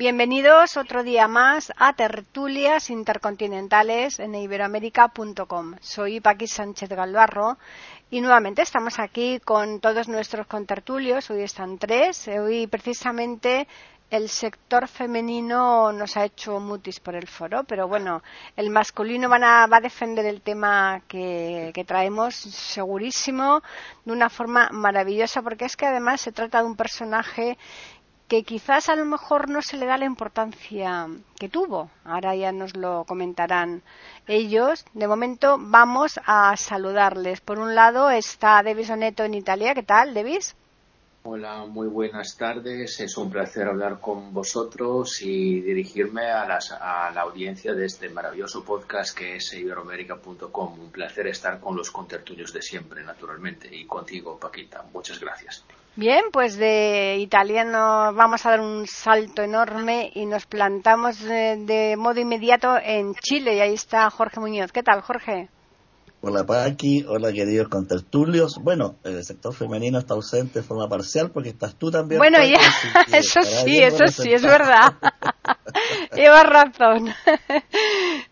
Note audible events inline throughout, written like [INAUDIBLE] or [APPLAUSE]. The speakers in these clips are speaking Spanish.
Bienvenidos otro día más a Tertulias Intercontinentales en iberoamérica.com. Soy Paqui Sánchez Galvarro y nuevamente estamos aquí con todos nuestros contertulios. Hoy están tres. Hoy precisamente el sector femenino nos ha hecho mutis por el foro, pero bueno, el masculino va a defender el tema que, que, traemos segurísimo de una forma maravillosa, porque es que además se trata de un personaje que quizás a lo mejor no se le da la importancia que tuvo. Ahora ya nos lo comentarán ellos. De momento vamos a saludarles. Por un lado está Devis Oneto en Italia. ¿Qué tal, Devis? Hola, muy buenas tardes. Es un placer hablar con vosotros y dirigirme a, a la audiencia de este maravilloso podcast que es iberoamérica.com. Un placer estar con los contertulios de siempre, naturalmente, y contigo, Paquita. Muchas gracias. Bien, pues de italiano vamos a dar un salto enorme y nos plantamos de, de modo inmediato en Chile y ahí está Jorge Muñoz. ¿Qué tal, Jorge? Hola Paqui, hola queridos contertulios. Bueno, el sector femenino está ausente de forma parcial porque estás tú también. Bueno, Paqui, ya, [LAUGHS] eso sí, eso sí, es verdad. [LAUGHS] [LAUGHS] Llevas razón.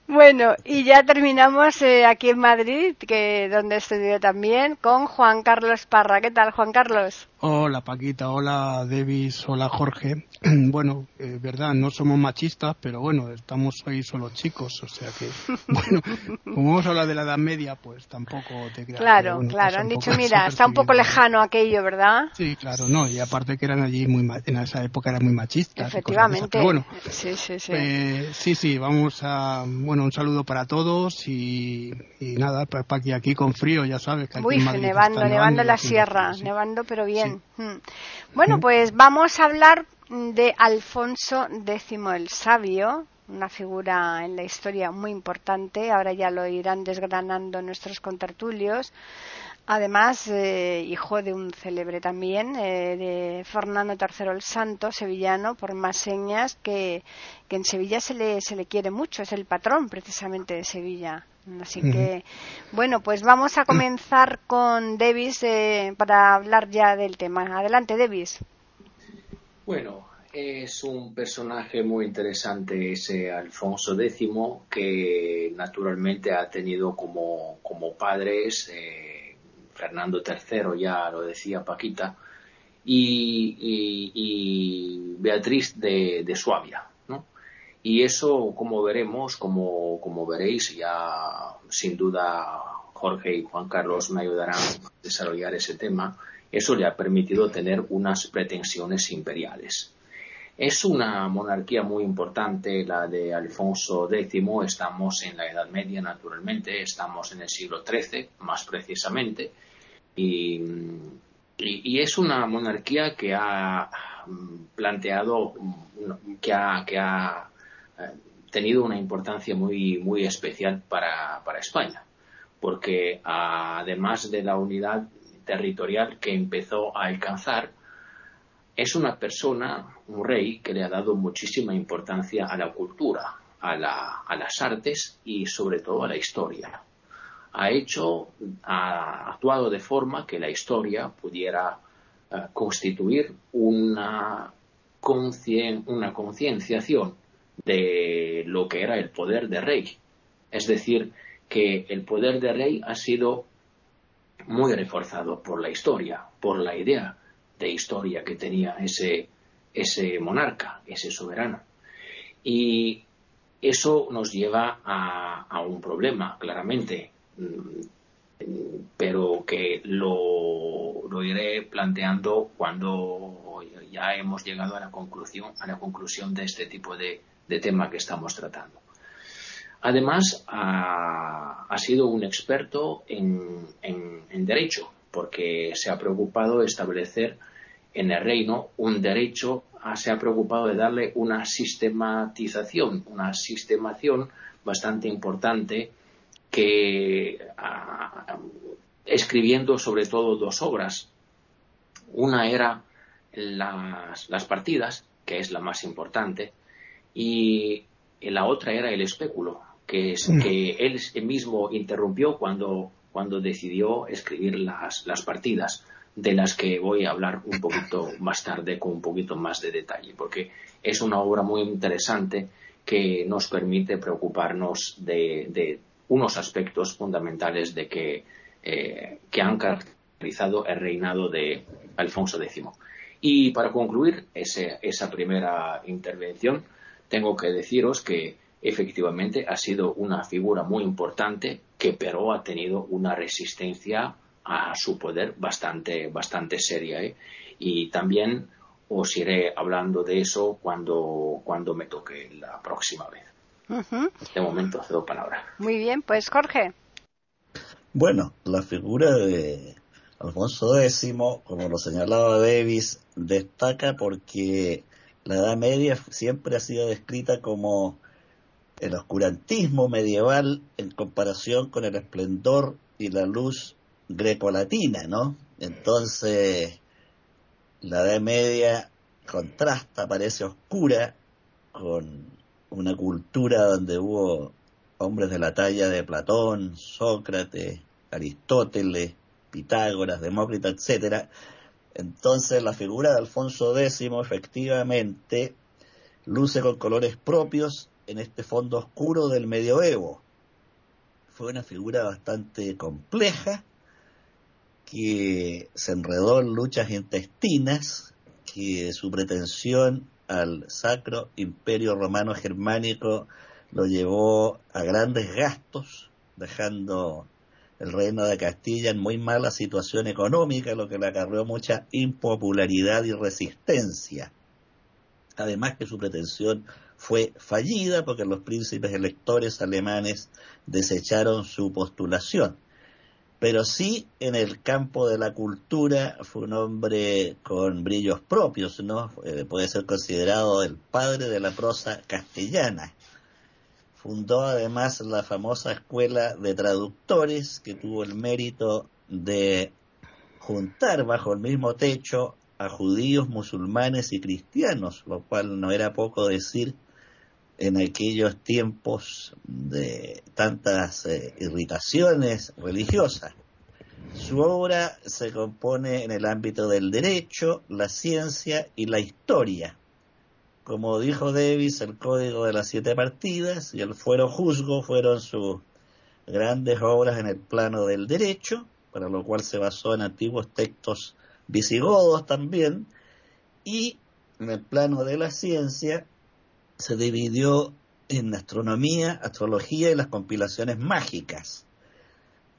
Bueno, y ya terminamos eh, aquí en Madrid, que donde estudié también, con Juan Carlos Parra. ¿Qué tal, Juan Carlos? Hola Paquita, hola Davis, hola Jorge. [CLEARS THROAT] bueno, eh, verdad, no somos machistas, pero bueno, estamos hoy solo chicos, o sea que, [LAUGHS] bueno, como vamos a hablar de la Edad Media, pues tampoco te creas. Claro, bueno, claro, han dicho, mira, está un poco lejano aquello, ¿verdad? Sí, claro, no, y aparte que eran allí muy, en esa época eran muy machistas. Efectivamente. Pero bueno, sí, sí, sí. Eh, sí, sí, vamos a, bueno, un saludo para todos y, y nada, pues Paqui aquí con frío, ya sabes. Que aquí Uy, en Madrid nevando, nevando en la aquí- sierra, sí. nevando pero bien. Sí. Mm. Bueno, pues vamos a hablar de Alfonso X el Sabio, una figura en la historia muy importante, ahora ya lo irán desgranando nuestros contertulios. Además, eh, hijo de un célebre también, eh, de Fernando III el Santo, sevillano, por más señas, que, que en Sevilla se le, se le quiere mucho, es el patrón precisamente de Sevilla. Así que, bueno, pues vamos a comenzar con Davis eh, para hablar ya del tema. Adelante, Davis. Bueno, es un personaje muy interesante ese Alfonso X que naturalmente ha tenido como, como padres eh, Fernando III, ya lo decía Paquita, y, Beatriz de, de Suabia. ¿no? Y eso, como veremos, como, como veréis, ya sin duda Jorge y Juan Carlos me ayudarán a desarrollar ese tema, eso le ha permitido tener unas pretensiones imperiales. Es una monarquía muy importante la de Alfonso X. Estamos en la Edad Media, naturalmente, estamos en el siglo XIII, más precisamente, y, es una monarquía que ha mm, planteado, mm, que ha, que ha eh, tenido una importancia muy, muy especial para, para España, porque además de la unidad territorial que empezó a alcanzar, es una persona, un rey, que le ha dado muchísima importancia a la cultura, a, la- a las artes y sobre todo a la historia. Ha hecho, ha actuado de forma que la historia pudiera eh, constituir una, una concienciación de lo que era el poder de rey. Es decir, que el poder de rey ha sido muy reforzado por la historia, por la idea de historia que tenía ese, ese monarca, ese soberano. Y eso nos lleva a, un problema, claramente, pero que lo, lo iré planteando cuando ya hemos llegado a la conclusión, a la conclusión de este tipo de, de tema que estamos tratando. Además, ha, ha sido un experto en, en- en derecho, porque se ha preocupado de establecer en el reino un derecho, ah, se ha preocupado de darle una sistematización, una sistemación bastante importante que ah, escribiendo sobre todo dos obras. Una era las, las, partidas, que es la más importante, y la otra era el espéculo, que, es, mm. que él mismo interrumpió cuando, cuando decidió escribir las, las partidas de las que voy a hablar un poquito [LAUGHS] más tarde con un poquito más de detalle, porque es una obra muy interesante que nos permite preocuparnos de, unos aspectos fundamentales de que, eh, que, han caracterizado el reinado de Alfonso X. Y para concluir esa primera intervención, tengo que deciros que efectivamente ha sido una figura muy importante que pero ha tenido una resistencia a su poder bastante, bastante seria. ¿eh? Y también os iré hablando de eso cuando, cuando me toque la próxima vez. De este momento cedo palabra. Muy bien, pues Jorge. Bueno, la figura de Alfonso X, como lo señalaba Davis, destaca porque la Edad Media siempre ha sido descrita como el oscurantismo medieval en comparación con el esplendor y la luz grecolatina, ¿no? Entonces, la Edad Media contrasta, parece oscura, con una cultura donde hubo hombres de la talla de Platón, Sócrates, Aristóteles, Pitágoras, Demócrito, etcétera. Entonces la figura de Alfonso X efectivamente luce con colores propios en este fondo oscuro del medioevo. Fue una figura bastante compleja que se enredó en luchas intestinas, que su pretensión al sacro imperio romano germánico lo llevó a grandes gastos, dejando el reino de Castilla en muy mala situación económica, lo que le acarreó mucha impopularidad y resistencia. Además que su pretensión fue fallida porque los príncipes electores alemanes desecharon su postulación pero sí en el campo de la cultura fue un hombre con brillos propios, ¿no? Eh, puede ser considerado el padre de la prosa castellana. Fundó además la famosa escuela de traductores que tuvo el mérito de juntar bajo el mismo techo a judíos, musulmanes y cristianos, lo cual no era poco decir en aquellos tiempos de tantas eh, irritaciones religiosas. Su obra se compone en el ámbito del derecho, la ciencia y la historia. Como dijo Davis, el Código de las Siete Partidas y el Fuero Juzgo fueron sus grandes obras en el plano del derecho, para lo cual se basó en antiguos textos visigodos también, y en el plano de la ciencia se dividió en astronomía, astrología y las compilaciones mágicas.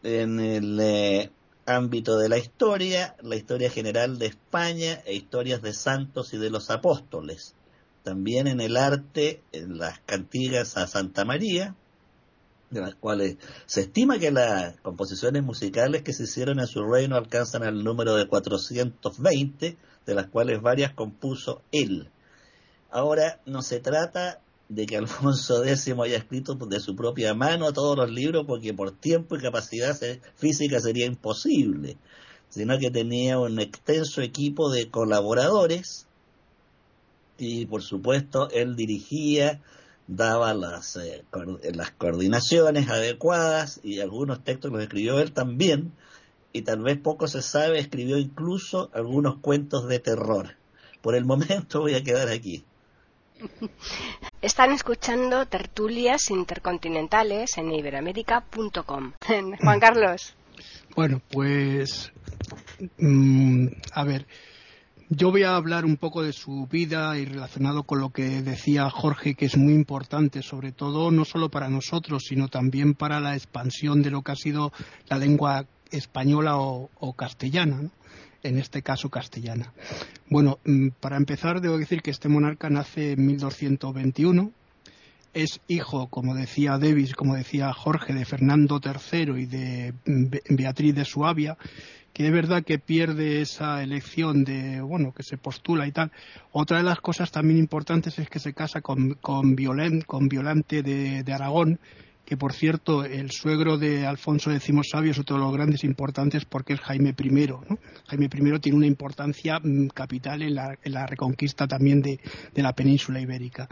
En el eh, ámbito de la historia, la historia general de España e historias de santos y de los apóstoles. También en el arte, en las cantigas a Santa María, de las cuales se estima que las composiciones musicales que se hicieron en su reino alcanzan el número de 420, de las cuales varias compuso él. Ahora, no se trata de que [LAUGHS] Alfonso X haya escrito de su propia mano todos los libros, porque por tiempo y capacidad física sería imposible, sino que tenía un extenso equipo de colaboradores y por supuesto él dirigía, daba las, eh, las coordinaciones adecuadas y algunos textos los escribió él también y tal vez poco se sabe, escribió incluso algunos cuentos de terror. Por el momento voy a quedar aquí. [LAUGHS] Están escuchando tertulias intercontinentales en iberoamérica.com. [LAUGHS] Juan Carlos. Bueno, pues mm, a ver, yo voy a hablar un poco de su vida y relacionado con lo que decía Jorge, que es muy importante, sobre todo no solo para nosotros, sino también para la expansión de lo que ha sido la lengua española o castellana en este caso castellana. Bueno, mm, para empezar, debo decir que este monarca nace en 1221. Es hijo, como decía Davis, como decía Jorge, de Fernando III y de mm, Beatriz de Suabia, que es verdad que pierde esa elección de, bueno, que se postula y tal. Otra de las cosas también importantes es que se casa con, con, con Violante de, de Aragón, que por cierto el suegro de Alfonso X Sabio es otro de los grandes importantes porque es Jaime I. Jaime I tiene una importancia mm, capital en la, reconquista también de, la península ibérica.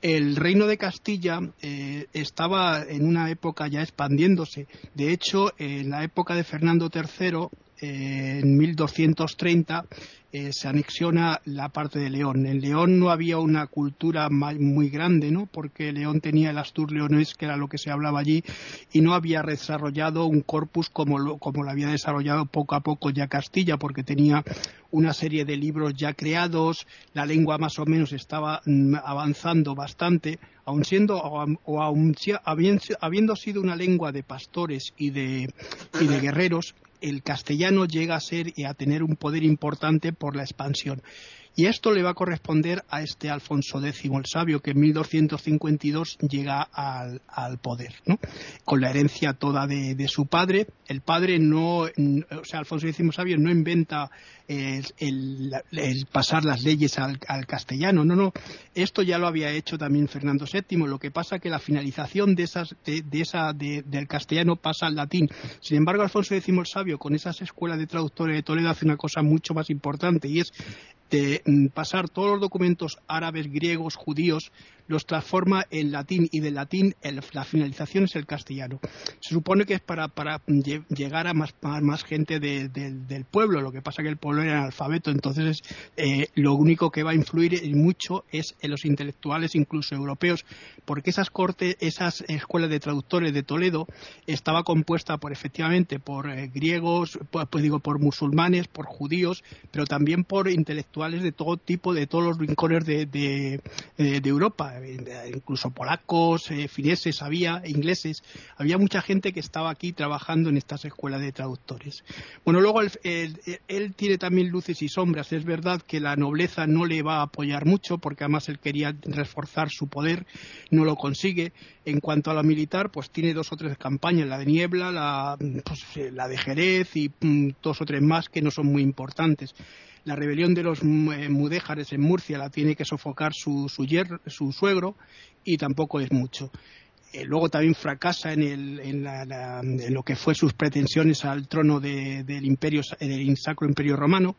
El reino de Castilla eh, estaba en una época ya expandiéndose. De hecho, en la época de Fernando III, en 1230, eh, se anexiona la parte de León. En León no había una cultura muy grande, ¿no? Porque León tenía el Astur leonés, que era lo que se hablaba allí, y no había desarrollado un corpus como lo, como lo había desarrollado poco a poco ya Castilla, porque tenía una serie de libros ya creados, la lengua más o menos estaba mm, avanzando bastante, aun siendo o, aun, habiendo sido una lengua de pastores y de, y de guerreros, el castellano llega a ser y a tener un poder importante por la expansión. Y esto le va a corresponder a este Alfonso X el Sabio, que en 1252 llega al, poder, ¿no? con la herencia toda de, su padre. El padre no, o sea, Alfonso X Sabio no inventa el, pasar las leyes al, castellano, no, no. Esto ya lo había hecho también Fernando VII. Lo que pasa que la finalización de, esas, de, esa, del castellano pasa al latín. Sin embargo, Alfonso X el Sabio, con esas escuelas de traductores de Toledo, hace una cosa mucho más importante y es de mm, pasar todos los documentos árabes, griegos, judíos, los transforma en latín y del latín la finalización es el castellano. Se supone que es para, llegar a más, más gente del pueblo, lo que pasa que el pueblo era analfabeto, entonces eh, lo único que va a influir mucho es en los intelectuales, incluso europeos, porque esas cortes, esas escuelas de traductores de Toledo estaba compuesta por efectivamente por eh, griegos, pues, pues, digo por musulmanes, por judíos, pero también por intelectuales de todo tipo, de todos los rincones de, de Europa incluso polacos, eh, fineses había, ingleses, había mucha gente que estaba aquí trabajando en estas escuelas de traductores. Bueno, luego él, tiene también luces y sombras. Es verdad que la nobleza no le va a apoyar mucho porque además él quería reforzar su poder, no lo consigue. En cuanto a la militar, pues tiene dos o tres campañas, la de Niebla, la, pues, eh, la de Jerez y mm, dos o tres más que no son muy importantes la rebelión de los eh, mudéjares en Murcia la tiene que sofocar su, su, suegro y tampoco es mucho. Eh, luego también fracasa en, el, en, lo que fue sus pretensiones al trono del imperio del Sacro Imperio Romano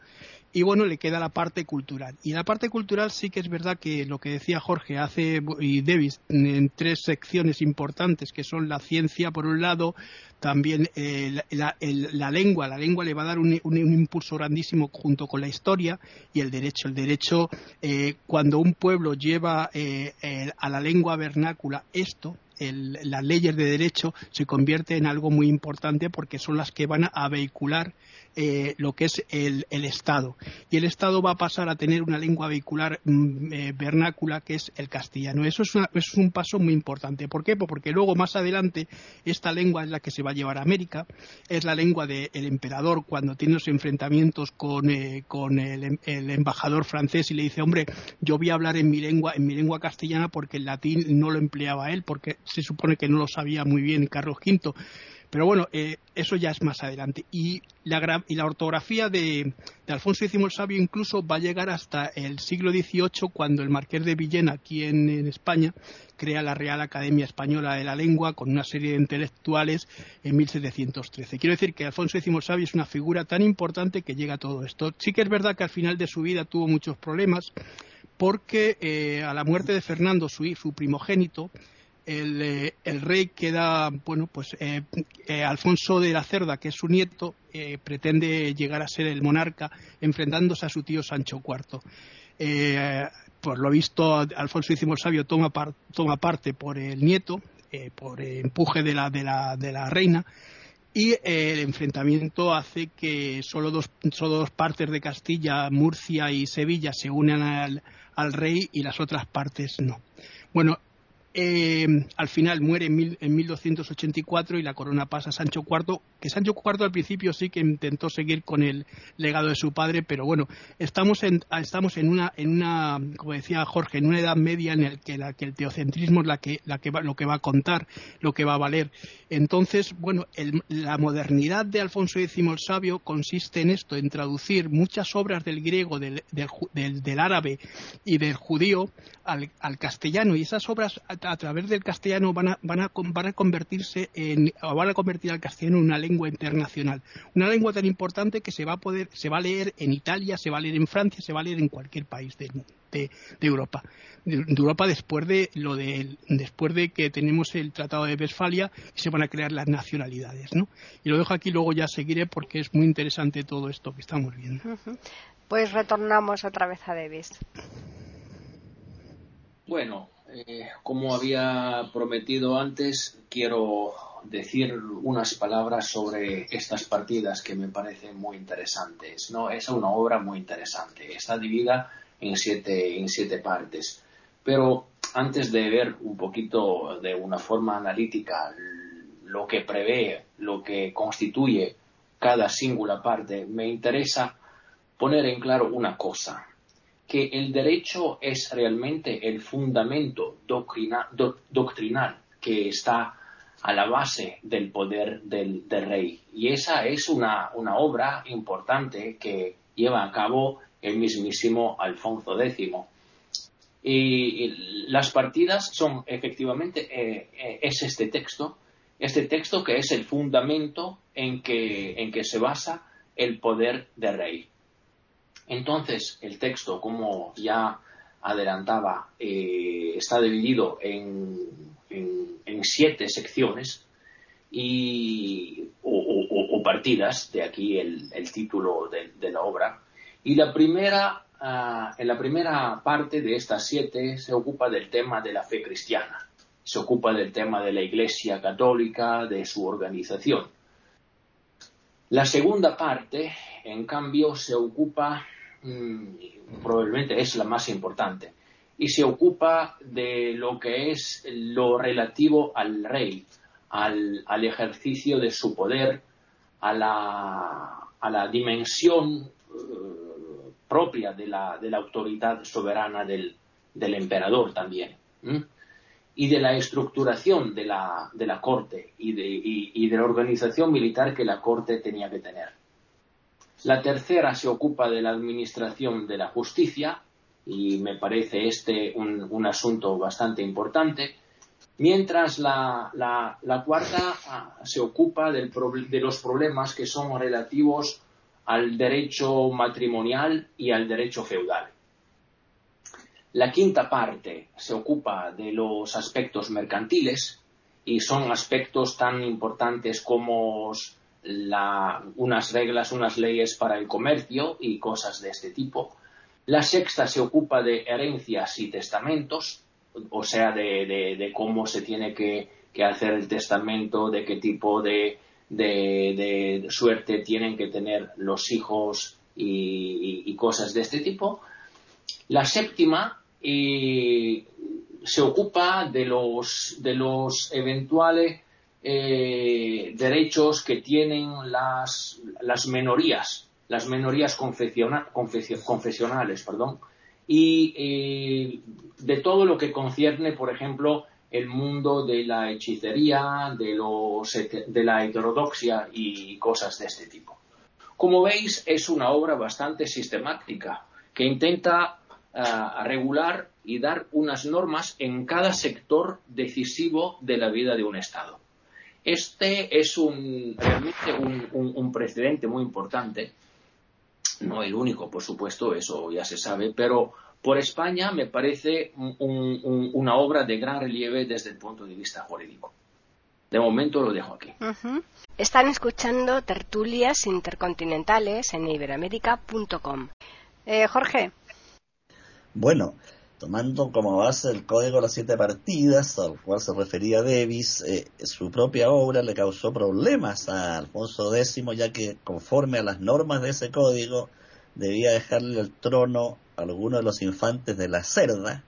y bueno, le queda la parte cultural. Y la parte cultural sí que es verdad que lo que decía Jorge hace y Davis en tres secciones importantes, que son la ciencia por un lado, también eh, la, lengua. La lengua le va a dar un, impulso grandísimo junto con la historia y el derecho. El derecho, eh, cuando un pueblo lleva eh, a la lengua vernácula esto, las leyes de derecho se convierte en algo muy importante porque son las que van a vehicular eh, lo que es el, Estado. Y el Estado va a pasar a tener una lengua vehicular mm, eh, vernácula que es el castellano. Eso es, un paso muy importante. ¿Por qué? Porque luego más adelante esta lengua es la que se va a llevar a América, es la lengua del emperador cuando tiene los enfrentamientos con, eh, el, embajador francés y le dice, hombre, yo voy a hablar en mi lengua, en mi lengua castellana porque el latín no lo empleaba él, porque se supone que no lo sabía muy bien Carlos V. Pero bueno, eh, eso ya es más adelante. Y la, y la ortografía de, Alfonso X el Sabio incluso va a llegar hasta el siglo XVIII, cuando el marqués de Villena, aquí en, España, crea la Real Academia Española de la Lengua con una serie de intelectuales en 1713. Quiero decir que Alfonso X el Sabio es una figura tan importante que llega a todo esto. Sí que es verdad que al final de su vida tuvo muchos problemas porque eh, a la muerte de Fernando, su, su primogénito, eh, el, rey queda, bueno, pues eh, eh, Alfonso de la Cerda, que es su nieto, pretende llegar a ser el monarca enfrentándose a su tío Sancho IV. por lo visto, Alfonso X Sabio toma, toma parte por el nieto, por empuje de la, de la, de la reina, y el enfrentamiento hace que solo dos, solo dos partes de Castilla, Murcia y Sevilla, se unan al, al rey y las otras partes no. Bueno, eh, al final muere en, en, 1284 y la corona pasa a Sancho IV, que Sancho IV al principio sí que intentó seguir con el legado de su padre, pero bueno, estamos en, estamos en una, en una, como decía Jorge, en una edad media en la que, la, que el teocentrismo es la que, la que va, lo que va a contar, lo que va a valer. Entonces, bueno, el, la modernidad de Alfonso X el Sabio consiste en esto, en traducir muchas obras del griego, del, del, del, del árabe y del judío al, al castellano, y esas obras a través del castellano van a, van a, van a convertirse en, o van a convertir al castellano en una lengua internacional. Una lengua tan importante que se va a poder, se va a leer en Italia, se va a leer en Francia, se va a leer en cualquier país de, de, de Europa. De, de, Europa después de lo de, después de que tenemos el Tratado de Westfalia y se van a crear las nacionalidades, ¿no? Y lo dejo aquí, luego ya seguiré porque es muy interesante todo esto que estamos viendo. Uh -huh. Pues retornamos otra vez a Davis. Bueno, eh, como había prometido antes, quiero decir unas palabras sobre estas partidas que me parecen muy interesantes. ¿no? Es una obra muy interesante. Está dividida en siete, en siete partes. Pero antes de ver un poquito de una forma analítica lo que prevé, lo que constituye cada singular parte, me interesa poner en claro una cosa que el derecho es realmente el fundamento doctrina, do, doctrinal que está a la base del poder del, rey. Y esa es una, una, obra importante que lleva a cabo el mismísimo Alfonso X. Y, y las partidas son efectivamente, eh, eh, es este texto, este texto que es el fundamento en que, en que se basa el poder del rey. Entonces, el texto, como ya adelantaba, eh, está dividido en, siete secciones y, o, partidas, de aquí el, título de, la obra. Y la primera, uh, en la primera parte de estas siete se ocupa del tema de la fe cristiana, se ocupa del tema de la Iglesia católica, de su organización. La segunda parte, en cambio, se ocupa probablemente es la más importante, y se ocupa de lo que es lo relativo al rey, al, ejercicio de su poder, a la, a la dimensión uh, propia de la, de la, autoridad soberana del, emperador también. y de la estructuración de la, de la corte y de la organización militar que la corte tenía que tener. La tercera se ocupa de la administración de la justicia y me parece este un, un asunto bastante importante. Mientras la, la, la cuarta ah, se ocupa del, de los problemas que son relativos al derecho matrimonial y al derecho feudal. La quinta parte se ocupa de los aspectos mercantiles y son aspectos tan importantes como unas reglas, unas leyes para el comercio y cosas de este tipo. La sexta se ocupa de herencias y testamentos, o sea, de, cómo se tiene que, hacer el testamento, de qué tipo de, suerte tienen que tener los hijos y, cosas de este tipo. La séptima y se ocupa de los, de los eventuales eh, derechos que tienen las, las menorías, las menorías confesiona, confesionales, perdón, y eh, de todo lo que concierne, por ejemplo, el mundo de la hechicería, de, los, de la heterodoxia y cosas de este tipo. Como veis, es una obra bastante sistemática que intenta a regular y dar unas normas en cada sector decisivo de la vida de un Estado. Este es un, realmente un, un, un, precedente muy importante, no el único, por supuesto, eso ya se sabe, pero por España me parece una obra de gran relieve desde el punto de vista jurídico. De momento lo dejo aquí. Uh -huh. Están escuchando tertulias intercontinentales en iberamérica.com. Eh, Jorge. Bueno, tomando como base el código de las siete partidas al cual se refería Davis, eh, su propia obra le causó problemas a Alfonso X, ya que conforme a las normas de ese código, debía dejarle el trono a alguno de los infantes de la Cerda,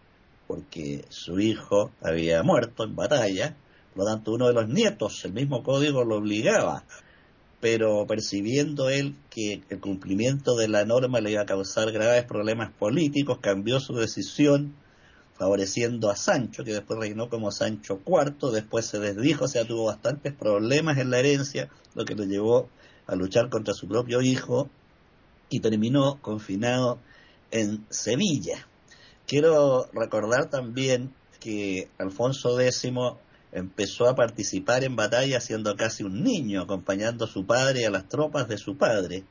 porque su hijo había muerto en batalla, por lo tanto uno de los nietos, el mismo código lo obligaba, pero percibiendo él que el cumplimiento de la norma le iba a causar graves problemas políticos, cambió su decisión favoreciendo a Sancho, que después reinó como Sancho IV, después se desdijo, o sea, tuvo bastantes problemas en la herencia, lo que lo llevó a luchar contra su propio hijo y terminó confinado en Sevilla. Quiero recordar también que Alfonso X empezó a participar en batalla siendo casi un niño, acompañando a su padre y a las tropas de su padre.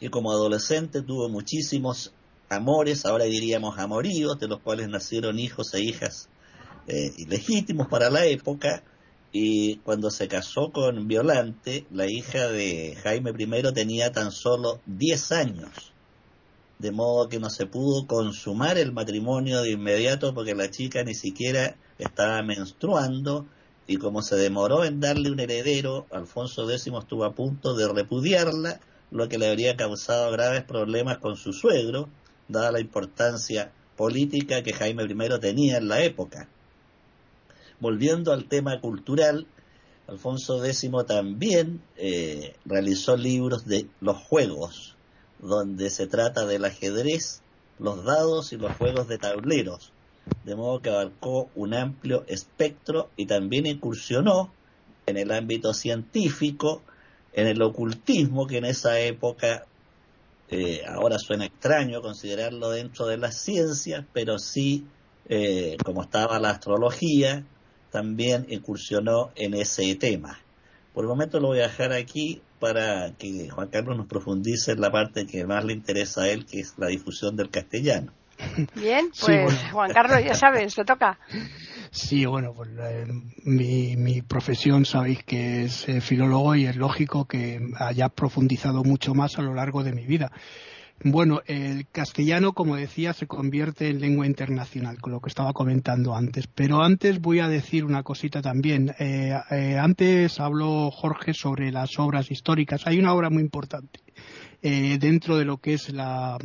Y como adolescente tuvo muchísimos amores, ahora diríamos amoríos, de los cuales nacieron hijos e hijas eh, ilegítimos para la época, y cuando se casó con Violante, la hija de Jaime I tenía tan solo 10 años, de modo que no se pudo consumar el matrimonio de inmediato porque la chica ni siquiera estaba menstruando y como se demoró en darle un heredero, Alfonso X estuvo a punto de repudiarla, lo que le habría causado graves problemas con su suegro, dada la importancia política que Jaime I tenía en la época. Volviendo al tema cultural, Alfonso X también eh, realizó libros de los juegos, donde se trata del ajedrez, los dados y los juegos de tableros, de modo que abarcó un amplio espectro y también incursionó en el ámbito científico, en el ocultismo, que en esa época eh, ahora suena extraño considerarlo dentro de las ciencias, pero sí, eh, como estaba la astrología, también incursionó en ese tema. Por el momento lo voy a dejar aquí para que Juan Carlos nos profundice en la parte que más le interesa a él, que es la difusión del castellano. Bien, pues Juan Carlos, ya sabes, te toca. Sí, bueno, pues eh, mi, mi, profesión sabéis que es eh, filólogo y es lógico que haya profundizado mucho más a lo largo de mi vida. Bueno, el castellano, como decía, se convierte en lengua internacional, con lo que estaba comentando antes. Pero antes voy a decir una cosita también. Eh, antes habló Jorge sobre las obras históricas. Hay una obra muy importante dentro de lo que es la,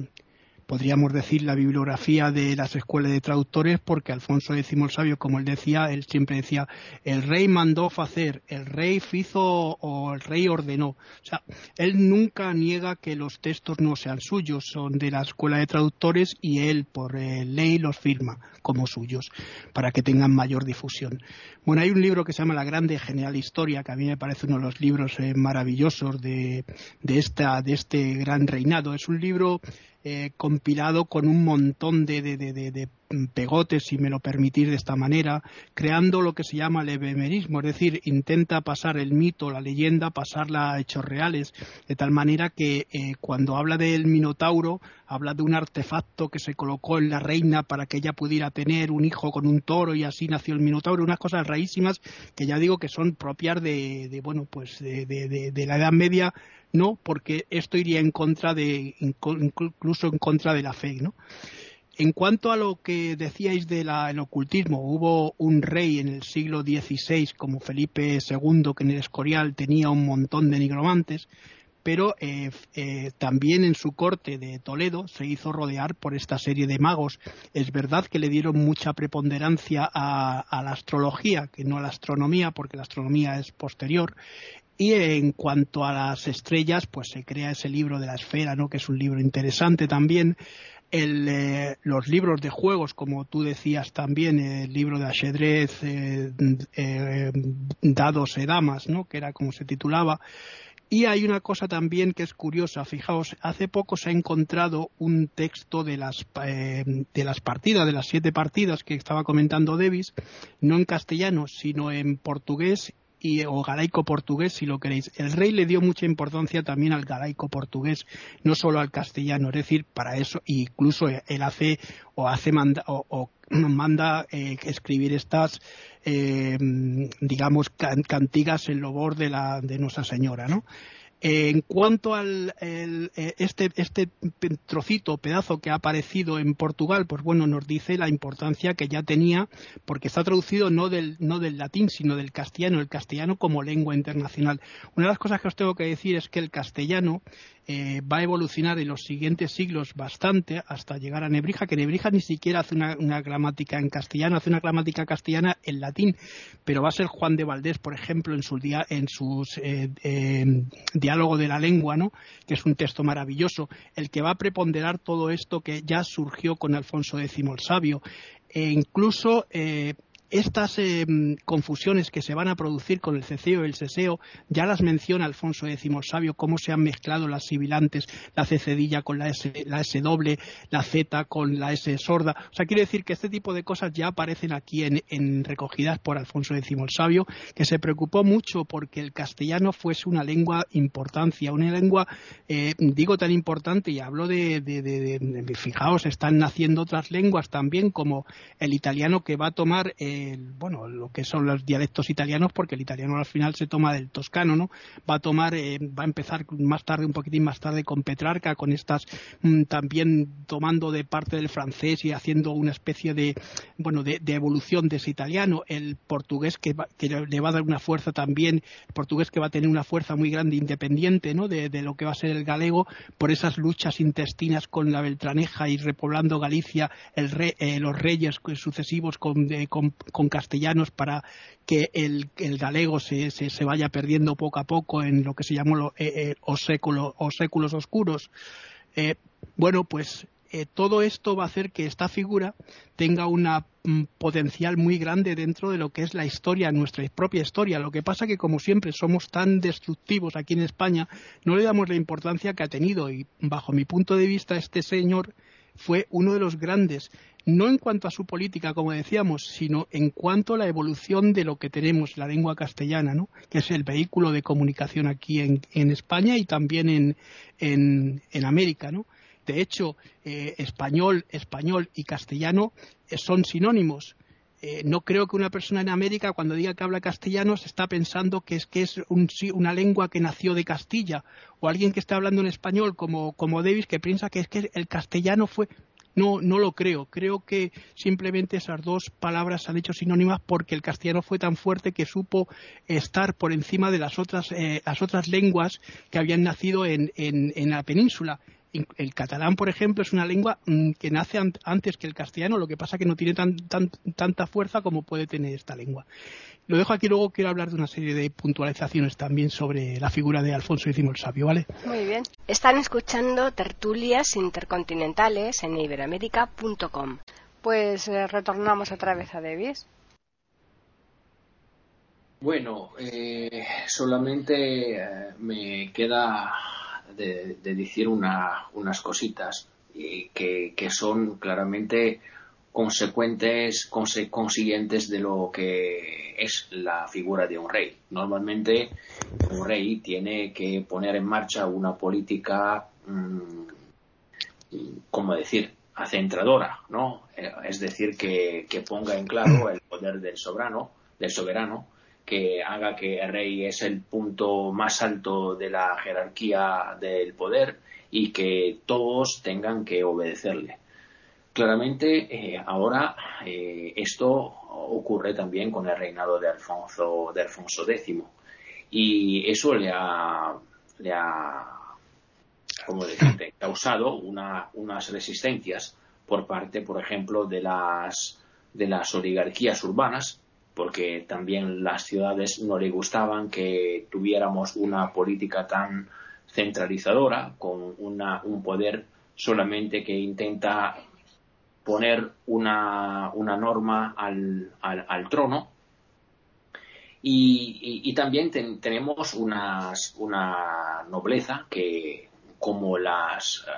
podríamos decir, la bibliografía de las escuelas de traductores, porque Alfonso X el Sabio, como él decía, él siempre decía, el rey mandó hacer, el rey hizo o el rey ordenó. O sea, él nunca niega que los textos no sean suyos, son de la escuela de traductores y él, por eh, ley, los firma como suyos, para que tengan mayor difusión. Bueno, hay un libro que se llama La Grande General Historia, que a mí me parece uno de los libros eh, maravillosos de, de, esta, de este gran reinado. Es un libro eh, compilado con un montón de, de, de, pegotes, si me lo permitís de esta manera, creando lo que se llama el ebemerismo, es decir, intenta pasar el mito, la leyenda, pasarla a hechos reales, de tal manera que eh, cuando habla del Minotauro, habla de un artefacto que se colocó en la reina para que ella pudiera tener un hijo con un toro y así nació el Minotauro, unas cosas raísimas que ya digo que son propias de, bueno, pues de la Edad Media no, porque esto iría en contra de, incluso en contra de la fe, ¿no? En cuanto a lo que decíais del ocultismo, hubo un rey en el siglo XVI como Felipe II que en el Escorial tenía un montón de nigromantes, pero eh, eh, también en su corte de Toledo se hizo rodear por esta serie de magos. Es verdad que le dieron mucha preponderancia a la astrología, que no a la astronomía, porque la astronomía es posterior, y en cuanto a las estrellas, pues se crea ese libro de la esfera, ¿no? que es un libro interesante también. El, eh, los libros de juegos, como tú decías también, el libro de ajedrez, eh, eh, dados y damas, ¿no? que era como se titulaba. Y hay una cosa también que es curiosa. Fijaos, hace poco se ha encontrado un texto de las, de las partidas, de las siete partidas que estaba comentando Davis, no en castellano, sino en portugués o galaico portugués, si lo queréis. El rey le dio mucha importancia también al galaico portugués, no solo al castellano. Es decir, para eso, incluso él hace o hace manda, o, [CLEARS THROAT] manda eh, escribir estas, eh, digamos, cantigas en loor de, la, de Nuestra Señora, ¿no? En cuanto al eh, este, este trocito, pedazo que ha aparecido en Portugal, pues bueno, nos dice la importancia que ya tenía, porque está traducido no del, no del latín, sino del castellano, el castellano como lengua internacional. Una de las cosas que os tengo que decir es que el castellano eh, va a evolucionar en los siguientes siglos bastante hasta llegar a Nebrija, que Nebrija ni siquiera hace una, gramática en castellano, hace una gramática castellana en latín, pero va a ser Juan de Valdés, por ejemplo, en en sus eh, diálogo de la lengua, ¿no? que es un texto maravilloso, el que va a preponderar todo esto que ya surgió con Alfonso X el Sabio. E incluso eh, estas eh, confusiones que se van a producir con el ceceo y el seseo ya las menciona Alfonso X Sabio, cómo se han mezclado las sibilantes, la C cedilla con la S, la S doble, la Z con la S sorda. O sea, quiere decir que este tipo de cosas ya aparecen aquí en, recogidas por Alfonso X Sabio, que se preocupó mucho porque el castellano fuese una lengua importancia, una lengua, eh, digo tan importante, y hablo de, de, fijaos, están naciendo otras lenguas también, como el italiano que va a tomar. Eh, bueno, lo que son los dialectos italianos, porque el italiano al final se toma del toscano, ¿no? Va a tomar, eh, va a empezar más tarde, un poquitín más tarde con Petrarca, con estas mm, también tomando de parte del francés y haciendo una especie de, bueno, de, evolución de ese italiano. El portugués que, le va a dar una fuerza también, el portugués que va a tener una fuerza muy grande independiente, ¿no? De, lo que va a ser el galego por esas luchas intestinas con la Beltraneja y repoblando Galicia, el eh, los reyes sucesivos con, con, con castellanos para que el, galego se, se, vaya perdiendo poco a poco en lo que se llamó los eh, eh, séculos oscuros. Eh, bueno, pues todo esto va a hacer que esta figura tenga un mm, potencial muy grande dentro de lo que es la historia, nuestra propia historia. Lo que pasa que, como siempre, somos tan destructivos aquí en España, no le damos la importancia que ha tenido y, bajo mi punto de vista, este señor fue uno de los grandes, no en cuanto a su política, como decíamos, sino en cuanto a la evolución de lo que tenemos, la lengua castellana, ¿no? que es el vehículo de comunicación aquí en, España y también en, en, América. ¿no? De hecho, eh, español, español y castellano eh, son sinónimos. Eh, no creo que una persona en América cuando diga que habla castellano se está pensando que es que es una lengua que nació de Castilla o alguien que está hablando en español como, como Davis que piensa que es que el castellano fue no, no lo creo. Creo que simplemente esas dos palabras se han hecho sinónimas porque el castellano fue tan fuerte que supo estar por encima de las otras, eh, las otras lenguas que habían nacido en, en la península el catalán, por ejemplo, es una lengua mm, que nace antes que el castellano, lo que pasa que no tiene tanta fuerza como puede tener esta lengua. Lo dejo aquí, luego quiero hablar de una serie de puntualizaciones también sobre la figura de Alfonso X el Sabio, ¿vale? Muy bien. Están escuchando tertulias intercontinentales en iberamérica.com. Pues eh, retornamos otra vez a Davis. Bueno, eh, solamente eh, me queda de, decir unas cositas que, que, son claramente consecuentes, consiguientes de lo que es la figura de un rey. Normalmente un rey tiene que poner en marcha una política, mm, como decir?, acentradora, ¿no? Eh, es decir, que, que ponga en claro el poder del soberano, del soberano, que haga que el rey es el punto más alto de la jerarquía del poder y que todos tengan que obedecerle. Claramente, eh, ahora eh, esto ocurre también con el reinado de Alfonso, de Alfonso X. Y eso le ha, le ha [CLEARS THROAT] causado unas resistencias por parte, por ejemplo, de las, de las oligarquías urbanas porque también las ciudades no le gustaban que tuviéramos una política tan centralizadora, con una, un poder solamente que intenta poner una, una norma al, al, trono. Y, también tenemos unas, una nobleza que, como las eh,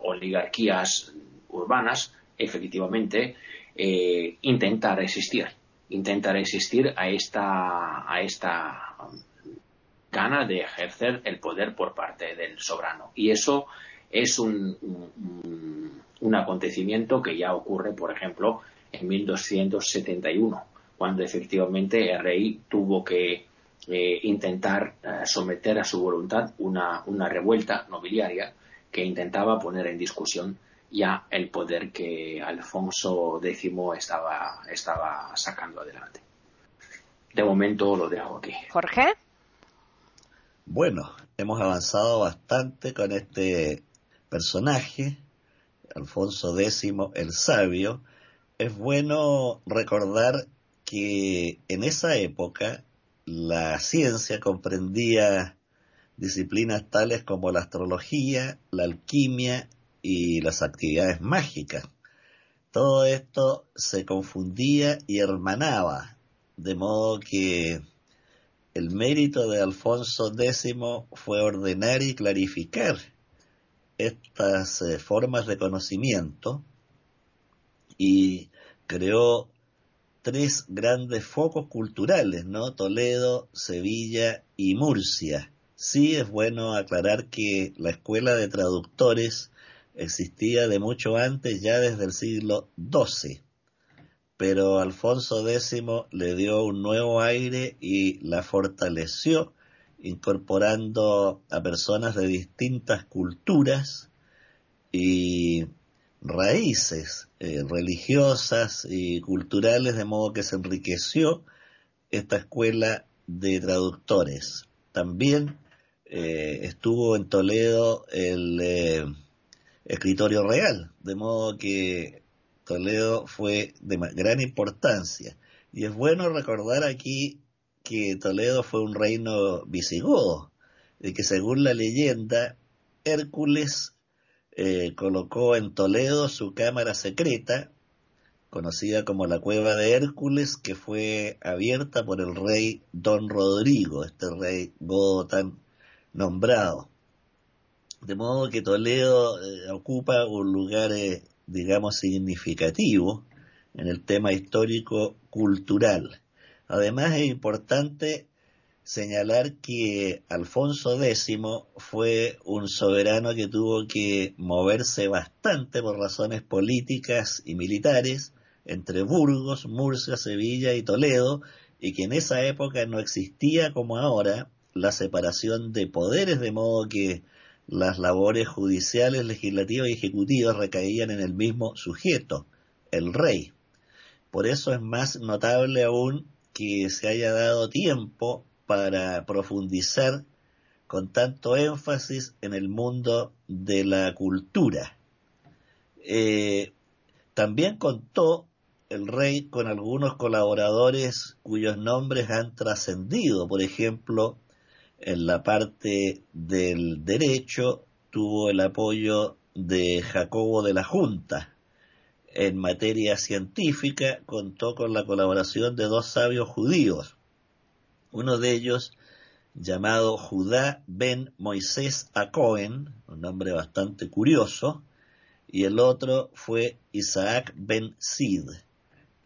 oligarquías urbanas, efectivamente, eh, intenta resistir intenta resistir a esta, a esta gana de ejercer el poder por parte del soberano. Y eso es un, acontecimiento que ya ocurre, por ejemplo, en 1271, cuando efectivamente el rey tuvo que eh, intentar eh, someter a su voluntad una, una revuelta nobiliaria que intentaba poner en discusión ya el poder que Alfonso X estaba, estaba sacando adelante. De momento lo dejo aquí. Jorge. Bueno, hemos avanzado bastante con este personaje, Alfonso X el Sabio. Es bueno recordar que en esa época la ciencia comprendía disciplinas tales como la astrología, la alquimia y las actividades mágicas. Todo esto se confundía y hermanaba, de modo que el mérito de Alfonso X fue ordenar y clarificar estas eh, formas de conocimiento y creó tres grandes focos culturales, ¿no? Toledo, Sevilla y Murcia. Sí es bueno aclarar que la escuela de traductores existía de mucho antes, ya desde el siglo XII pero Alfonso X le dio un nuevo aire y la fortaleció, incorporando a personas de distintas culturas y raíces eh, religiosas y culturales, de modo que se enriqueció esta escuela de traductores. También eh, estuvo en Toledo el eh, escritorio real, de modo que Toledo fue de gran importancia. Y es bueno recordar aquí que Toledo fue un reino visigodo, de que según la leyenda, Hércules eh, colocó en Toledo su cámara secreta, conocida como la cueva de Hércules, que fue abierta por el rey Don Rodrigo, este rey godo tan nombrado. De modo que Toledo eh, ocupa un lugar eh, digamos, significativo en el tema histórico-cultural. Además es importante señalar que Alfonso X fue un soberano que tuvo que moverse bastante por razones políticas y militares entre Burgos, Murcia, Sevilla y Toledo, y que en esa época no existía como ahora la separación de poderes, de modo que las labores judiciales, legislativas y ejecutivas recaían en el mismo sujeto, el rey. Por eso es más notable aún que se haya dado tiempo para profundizar con tanto énfasis en el mundo de la cultura. Eh, también contó el rey con algunos colaboradores cuyos nombres han trascendido, por ejemplo, en la parte del derecho tuvo el apoyo de Jacobo de la Junta. En materia científica contó con la colaboración de dos sabios judíos, uno de ellos llamado Judá ben Moisés a Cohen, un nombre bastante curioso, y el otro fue Isaac ben Sid.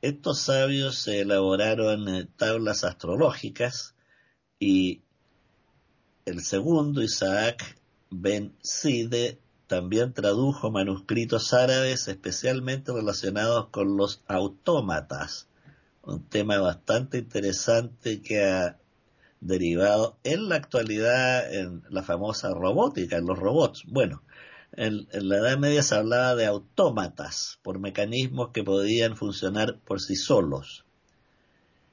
Estos sabios elaboraron tablas astrológicas y el segundo, Isaac Ben Side, también tradujo manuscritos árabes especialmente relacionados con los autómatas, un tema bastante interesante que ha derivado en la actualidad en la famosa robótica, en los robots. Bueno, en, la Edad Media se hablaba de autómatas por mecanismos que podían funcionar por sí solos.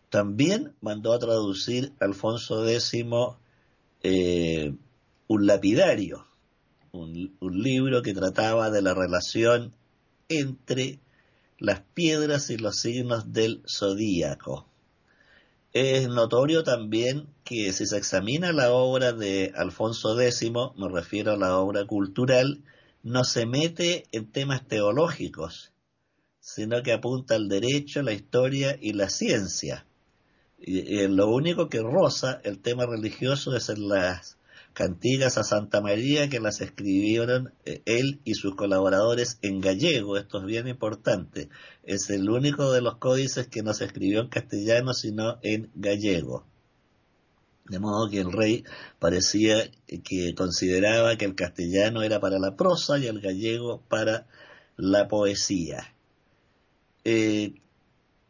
También mandó a traducir Alfonso X eh, un lapidario, un, libro que trataba de la relación entre las piedras y los signos del zodíaco. Es notorio también que si se examina la obra de Alfonso X, me refiero a la obra cultural, no se mete en temas teológicos, sino que apunta al derecho, la historia y la ciencia. Y, lo único que roza el tema religioso es en las cantigas a Santa María que las escribieron eh, él y sus colaboradores en gallego, esto es bien importante, es el único de los códices que no se escribió en castellano sino en gallego. De modo que el rey parecía que consideraba que el castellano era para la prosa y el gallego para la poesía. Eh,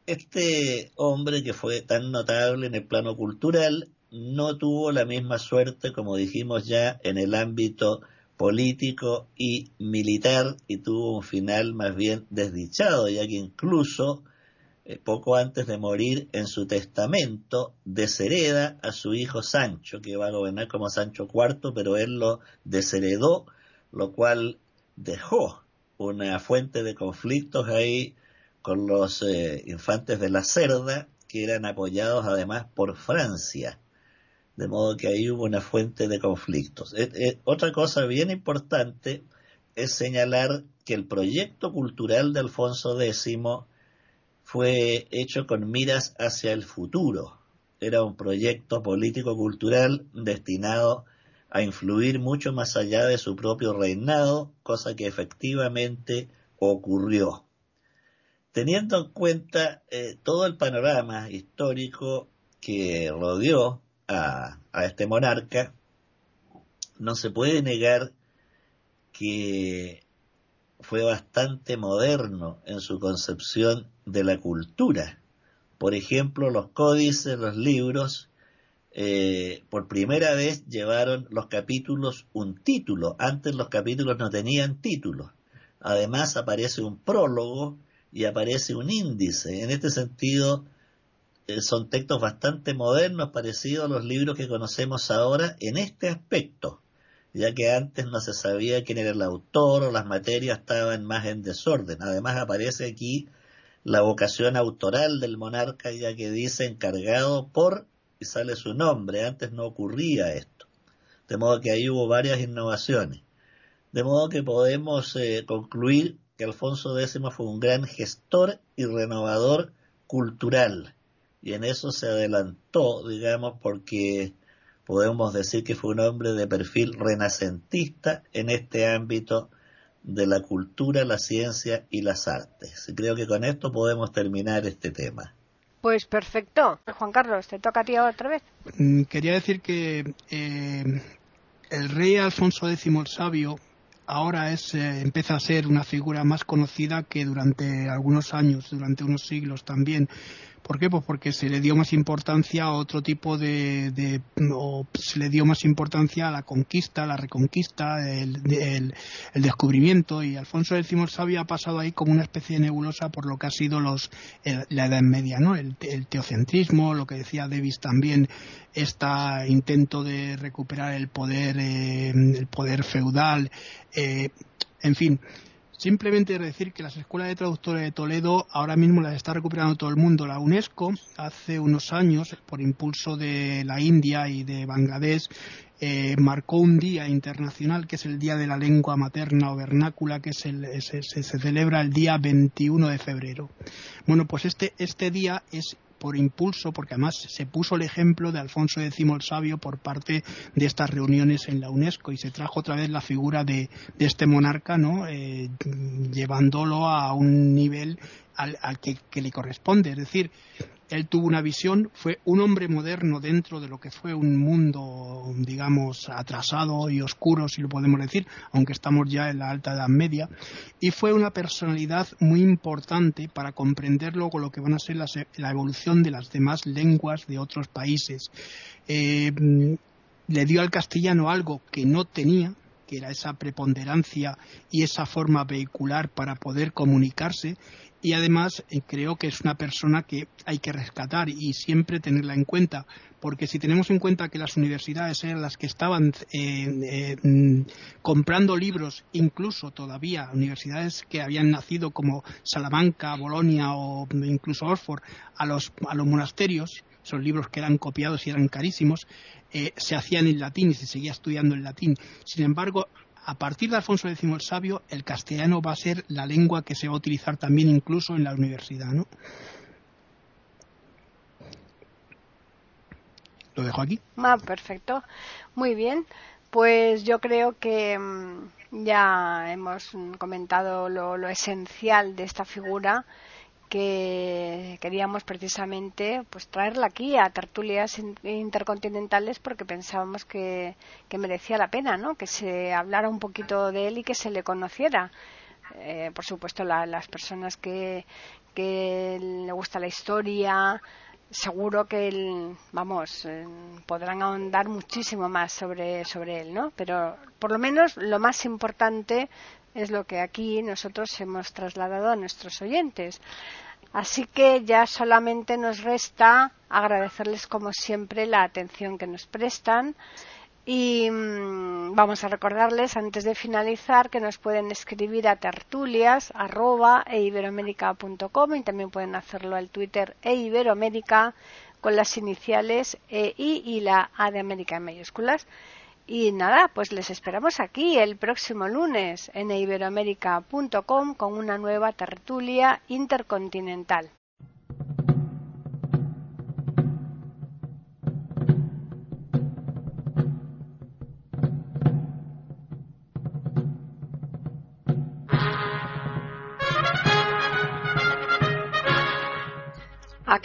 este hombre que fue tan notable en el plano cultural no tuvo la misma suerte, como dijimos ya, en el ámbito político y militar y tuvo un final más bien desdichado, ya que incluso eh, poco antes de morir, en su testamento, deshereda a su hijo Sancho, que va a gobernar como Sancho IV, pero él lo desheredó, lo cual dejó una fuente de conflictos ahí con los eh, infantes de la Cerda, que eran apoyados además por Francia. De modo que ahí hubo una fuente de conflictos. Otra cosa bien importante es señalar que el proyecto cultural de Alfonso X fue hecho con miras hacia el futuro. Era un proyecto político-cultural destinado a influir mucho más allá de su propio reinado, cosa que efectivamente ocurrió. Teniendo en cuenta eh, todo el panorama histórico que rodeó a este monarca, no se puede negar que fue bastante moderno en su concepción de la cultura. Por ejemplo, los códices, los libros, eh, por primera vez llevaron los capítulos un título. Antes los capítulos no tenían título. Además aparece un prólogo y aparece un índice. En este sentido, son textos bastante modernos, parecidos a los libros que conocemos ahora en este aspecto ya que antes no se sabía quién era el autor o las materias estaban más en desorden. Además aparece aquí la vocación autoral del monarca, ya que dice encargado por y sale su nombre. Antes no ocurría esto. De modo que ahí hubo varias innovaciones. De modo que podemos eh, concluir que Alfonso X fue un gran gestor y renovador cultural. Y en eso se adelantó, digamos, porque podemos decir que fue un hombre de perfil renacentista en este ámbito de la cultura, la ciencia y las artes. Creo que con esto podemos terminar este tema. Pues perfecto. Juan Carlos, te toca a ti otra vez. Mm, quería decir que eh, el rey Alfonso X el Sabio ahora es, eh, empieza a ser una figura más conocida que durante algunos años, durante unos siglos también. ¿Por qué? Pues porque se le dio más importancia a otro tipo de, o se le dio más importancia a la conquista, la reconquista, el, el, descubrimiento y Alfonso X el ha pasado ahí como una especie de nebulosa por lo que ha sido los la Edad Media, ¿no? El, teocentrismo, lo que decía Davis también, este intento de recuperar el poder, eh, el poder feudal, eh, en fin Simplemente decir que las escuelas de traductores de Toledo ahora mismo las está recuperando todo el mundo. La UNESCO hace unos años, por impulso de la India y de Bangladesh, eh, marcó un día internacional que es el Día de la Lengua Materna o Vernácula, que se, se, celebra el día 21 de febrero. Bueno, pues este, este día es por impulso, porque además se puso el ejemplo de Alfonso X el Sabio por parte de estas reuniones en la UNESCO y se trajo otra vez la figura de, este monarca, ¿no? Eh, llevándolo a un nivel al, que, que, le corresponde. Es decir, él tuvo una visión, fue un hombre moderno dentro de lo que fue un mundo, digamos, atrasado y oscuro, si lo podemos decir, aunque estamos ya en la alta edad media, y fue una personalidad muy importante para comprender luego lo que van a ser la evolución de las demás lenguas de otros países. Eh, le dio al castellano algo que no tenía, que era esa preponderancia y esa forma vehicular para poder comunicarse y además eh, creo que es una persona que hay que rescatar y siempre tenerla en cuenta porque si tenemos en cuenta que las universidades eran las que estaban eh, eh, mm, comprando libros incluso todavía universidades que habían nacido como Salamanca, Bolonia o incluso Oxford a los, a los monasterios son libros que eran copiados y eran carísimos, se hacían en latín y se seguía estudiando en latín. Sin embargo, a partir de Alfonso X el Sabio, el castellano va a ser la lengua que se va a utilizar también incluso en la universidad, ¿no? Lo dejo aquí. Perfecto. Muy bien. Pues yo creo que mm, ya hemos comentado lo esencial de esta figura que queríamos precisamente pues traerla aquí a tertulias intercontinentales porque pensábamos que, merecía la pena ¿no? que se hablara un poquito de él y que se le conociera eh, por supuesto las personas que, que le gusta la historia seguro que vamos eh, podrán ahondar muchísimo más sobre sobre él no pero por lo menos lo más importante es lo que aquí nosotros hemos trasladado a nuestros oyentes. Así que ya solamente nos resta agradecerles como siempre la atención que nos prestan y mm, vamos a recordarles antes de finalizar que nos pueden escribir a tertulias e y también pueden hacerlo al Twitter e iberoamérica con las iniciales e i y la a de América en mayúsculas. Y nada, pues les esperamos aquí el próximo lunes en iberoamérica.com con una nueva tertulia intercontinental.